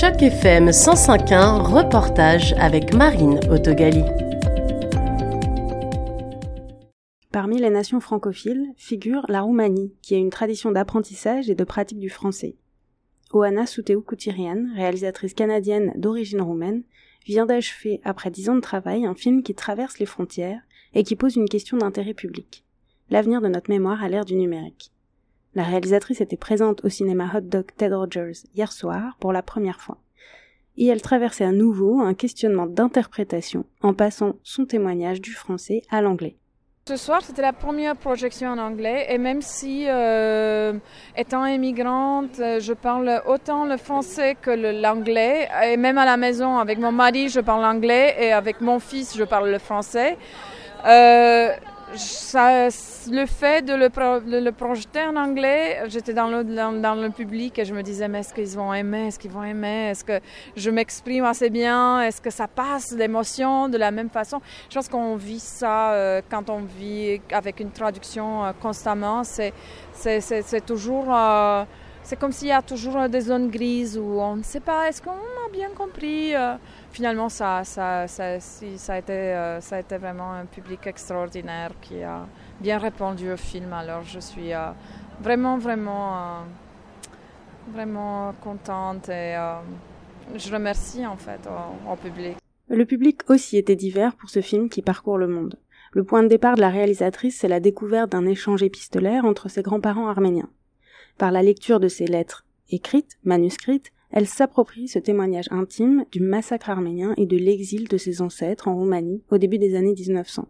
Choc FM 105.1, reportage avec Marine Autogali. Parmi les nations francophiles figure la Roumanie, qui a une tradition d'apprentissage et de pratique du français. Oana Souteu Koutirian, réalisatrice canadienne d'origine roumaine, vient d'achever, après dix ans de travail, un film qui traverse les frontières et qui pose une question d'intérêt public. L'avenir de notre mémoire à l'ère du numérique. La réalisatrice était présente au cinéma Hot Dog Ted Rogers hier soir pour la première fois. Et elle traversait à nouveau un questionnement d'interprétation en passant son témoignage du français à l'anglais. Ce soir, c'était la première projection en anglais et même si, euh, étant immigrante, euh, je parle autant le français que l'anglais et même à la maison avec mon mari, je parle anglais et avec mon fils, je parle le français. Euh, ça, le fait de le, le, projeter en anglais, j'étais dans le, dans, le public et je me disais, mais est-ce qu'ils vont aimer, est-ce qu'ils vont aimer, est-ce que je m'exprime assez bien, est-ce que ça passe l'émotion de la même façon? Je pense qu'on vit ça euh, quand on vit avec une traduction euh, constamment, c'est, toujours... Euh, c'est comme s'il y a toujours des zones grises où on ne sait pas, est-ce qu'on a bien compris finalement, ça, ça, ça, ça, a été, euh, ça a été vraiment un public extraordinaire qui a bien répondu au film. Alors, je suis euh, vraiment, vraiment, euh, vraiment contente et je remercie en fait au, public. Le public aussi était divers pour ce film qui parcourt le monde. Le point de départ de la réalisatrice, c'est la découverte d'un échange épistolaire entre ses grands-parents arméniens. Par la lecture de ces lettres écrites, manuscrites, elle s'approprie ce témoignage intime du massacre arménien et de l'exil de ses ancêtres en Roumanie au début des années 1900.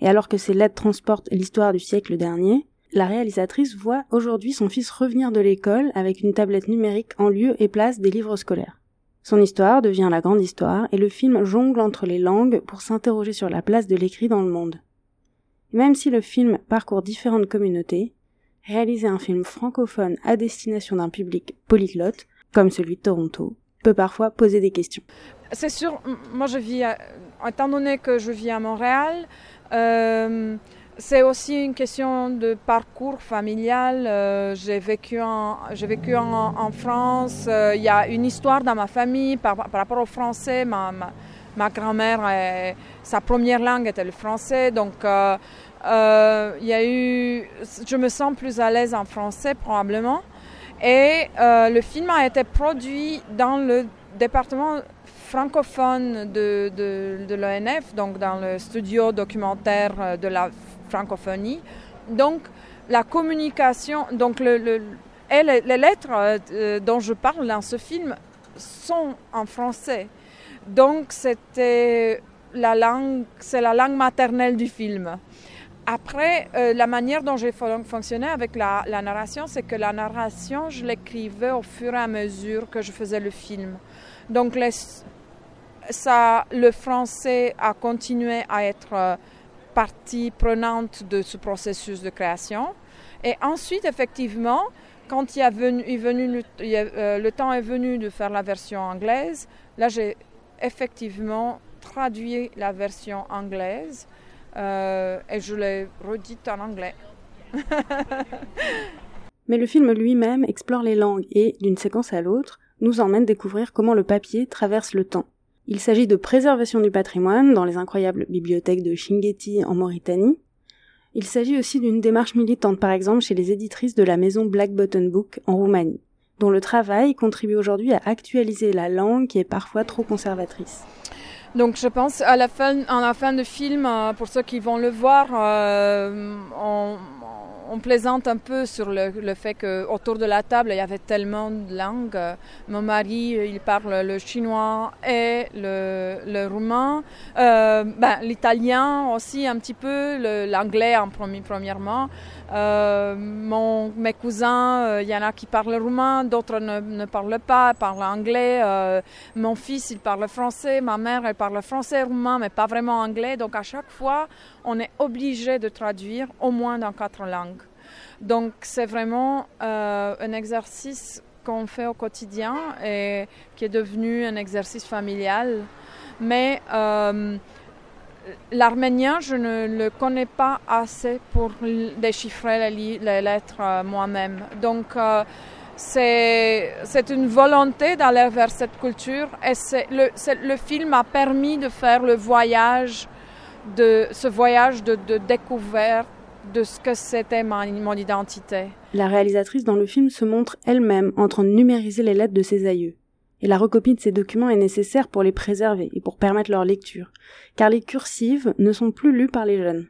Et alors que ces lettres transportent l'histoire du siècle dernier, la réalisatrice voit aujourd'hui son fils revenir de l'école avec une tablette numérique en lieu et place des livres scolaires. Son histoire devient la grande histoire et le film jongle entre les langues pour s'interroger sur la place de l'écrit dans le monde. même si le film parcourt différentes communautés, réaliser un film francophone à destination d'un public polyglotte comme celui de Toronto, peut parfois poser des questions. C'est sûr, moi je vis, étant donné que je vis à Montréal, euh, c'est aussi une question de parcours familial. Euh, j'ai vécu en, j'ai vécu en, France. Euh, il y a une histoire dans ma famille par, rapport au français. Ma, ma, grand-mère, sa première langue était le français. Donc, il y a eu, je me sens plus à l'aise en français probablement. Et euh, le film a été produit dans le département francophone de, de, l'ONF, donc dans le studio documentaire euh, de la francophonie. Donc la communication, donc le, et les, lettres euh, dont je parle dans ce film sont en français. Donc c'était la langue, c'est la langue maternelle du film. Après, euh, la manière dont j'ai fonctionné avec la, narration, c'est que la narration, je l'écrivais au fur et à mesure que je faisais le film. Donc, ça, le français a continué à être euh, partie prenante de ce processus de création. Et ensuite, effectivement, quand il, venu, euh, le temps est venu de faire la version anglaise, là, j'ai effectivement traduit la version anglaise euh, et je l'ai redite en anglais. Mais le film lui-même explore les langues et, d'une séquence à l'autre, nous emmène découvrir comment le papier traverse le temps. Il s'agit de préservation du patrimoine dans les incroyables bibliothèques de Shingeti en Mauritanie. Il s'agit aussi d'une démarche militante, par exemple, chez les éditrices de la maison Black Button Book en Roumanie, dont le travail contribue aujourd'hui à actualiser la langue qui est parfois trop conservatrice. Donc je pense à la fin, à la fin du film, euh, pour ceux qui vont le voir, euh, on, on, plaisante un peu sur le, le fait qu'autour de la table, il y avait tellement de langues. Mon mari, il parle le chinois et le, roumain, euh, ben, l'italien aussi un petit peu, l'anglais en premier, premièrement. Euh, mes cousins, il euh, y en a qui parlent roumain, d'autres ne, parlent pas, parlent anglais. Euh, mon fils, il parle français, ma mère, elle parle français, roumain, mais pas vraiment anglais. Donc à chaque fois, on est obligé de traduire au moins dans quatre langues. Donc c'est vraiment un exercice qu'on fait au quotidien et qui est devenu un exercice familial. Mais L'arménien, je ne le connais pas assez pour déchiffrer les, lettres euh, moi-même. Donc, euh, c'est une volonté d'aller vers cette culture et le, le film a permis de faire le voyage, de, ce voyage de, de découverte de ce que c'était mon identité. La réalisatrice dans le film se montre elle-même en train de numériser les lettres de ses aïeux. Et la recopie de ces documents est nécessaire pour les préserver et pour permettre leur lecture, car les cursives ne sont plus lues par les jeunes.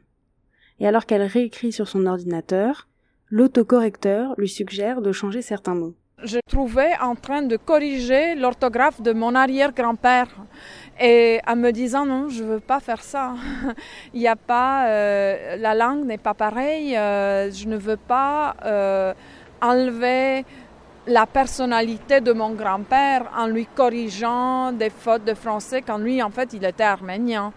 Et alors qu'elle réécrit sur son ordinateur, l'autocorrecteur lui suggère de changer certains mots. Je trouvais en train de corriger l'orthographe de mon arrière-grand-père et en me disant non, je veux pas faire ça. Il a pas, euh, la langue n'est pas pareille. Euh, je ne veux pas euh, enlever la personnalité de mon grand-père en lui corrigeant des fautes de français quand lui, en fait, il était arménien.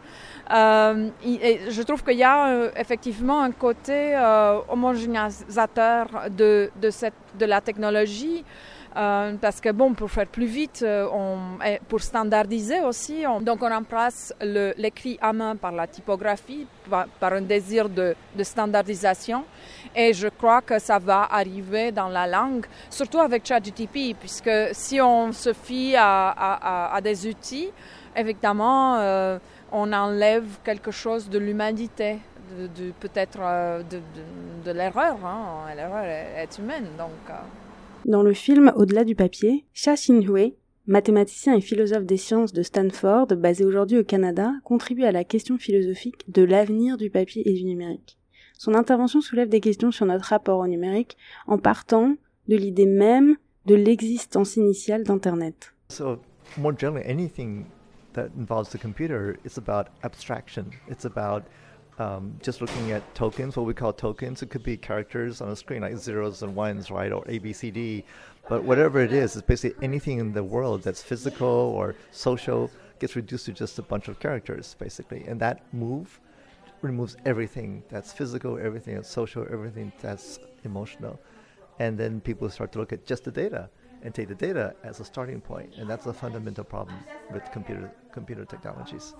Euh, je trouve qu'il y a euh, effectivement un côté euh, homogénéisateur de, de, cette, de la technologie. Parce que bon, pour faire plus vite, on, pour standardiser aussi, on, donc on remplace l'écrit à main par la typographie, par, un désir de, standardisation. Et je crois que ça va arriver dans la langue, surtout avec ChatGTP, puisque si on se fie à, des outils, évidemment, on enlève quelque chose de l'humanité, de, peut-être euh, de, de, l'erreur. Hein. L'erreur est, humaine, donc. Euh. Dans le film Au-delà du papier, Xia Xinhui, mathématicien et philosophe des sciences de Stanford, basé aujourd'hui au Canada, contribue à la question philosophique de l'avenir du papier et du numérique. Son intervention soulève des questions sur notre rapport au numérique en partant de l'idée même de l'existence initiale d'Internet. So, more generally, anything that involves the computer is about abstraction. It's about um, just looking at tokens, what we call tokens. It could be characters on a screen like zeros and ones, right, or A, B, C, D. But whatever it is, it's basically anything in the world that's physical or social gets reduced to just a bunch of characters, basically. And that move removes everything that's physical, everything that's social, everything that's emotional. And then people start to look at just the data and take the data as a starting point. And that's a fundamental problem with computer, computer technologies.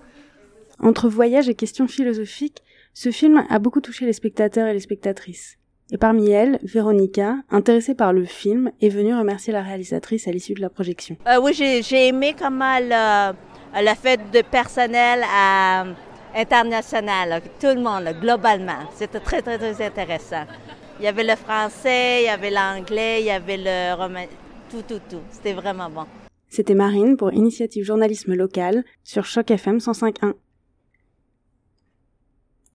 Entre voyage et questions philosophiques, ce film a beaucoup touché les spectateurs et les spectatrices. Et parmi elles, Véronica, intéressée par le film, est venue remercier la réalisatrice à l'issue de la projection. Euh, oui, j'ai aimé comment le, le fait de personnel à, international, tout le monde, globalement. C'était très, très, très intéressant. Il y avait le français, il y avait l'anglais, il y avait le roman, tout, tout, tout. C'était vraiment bon. C'était Marine pour Initiative Journalisme Local sur Choc FM 105.1.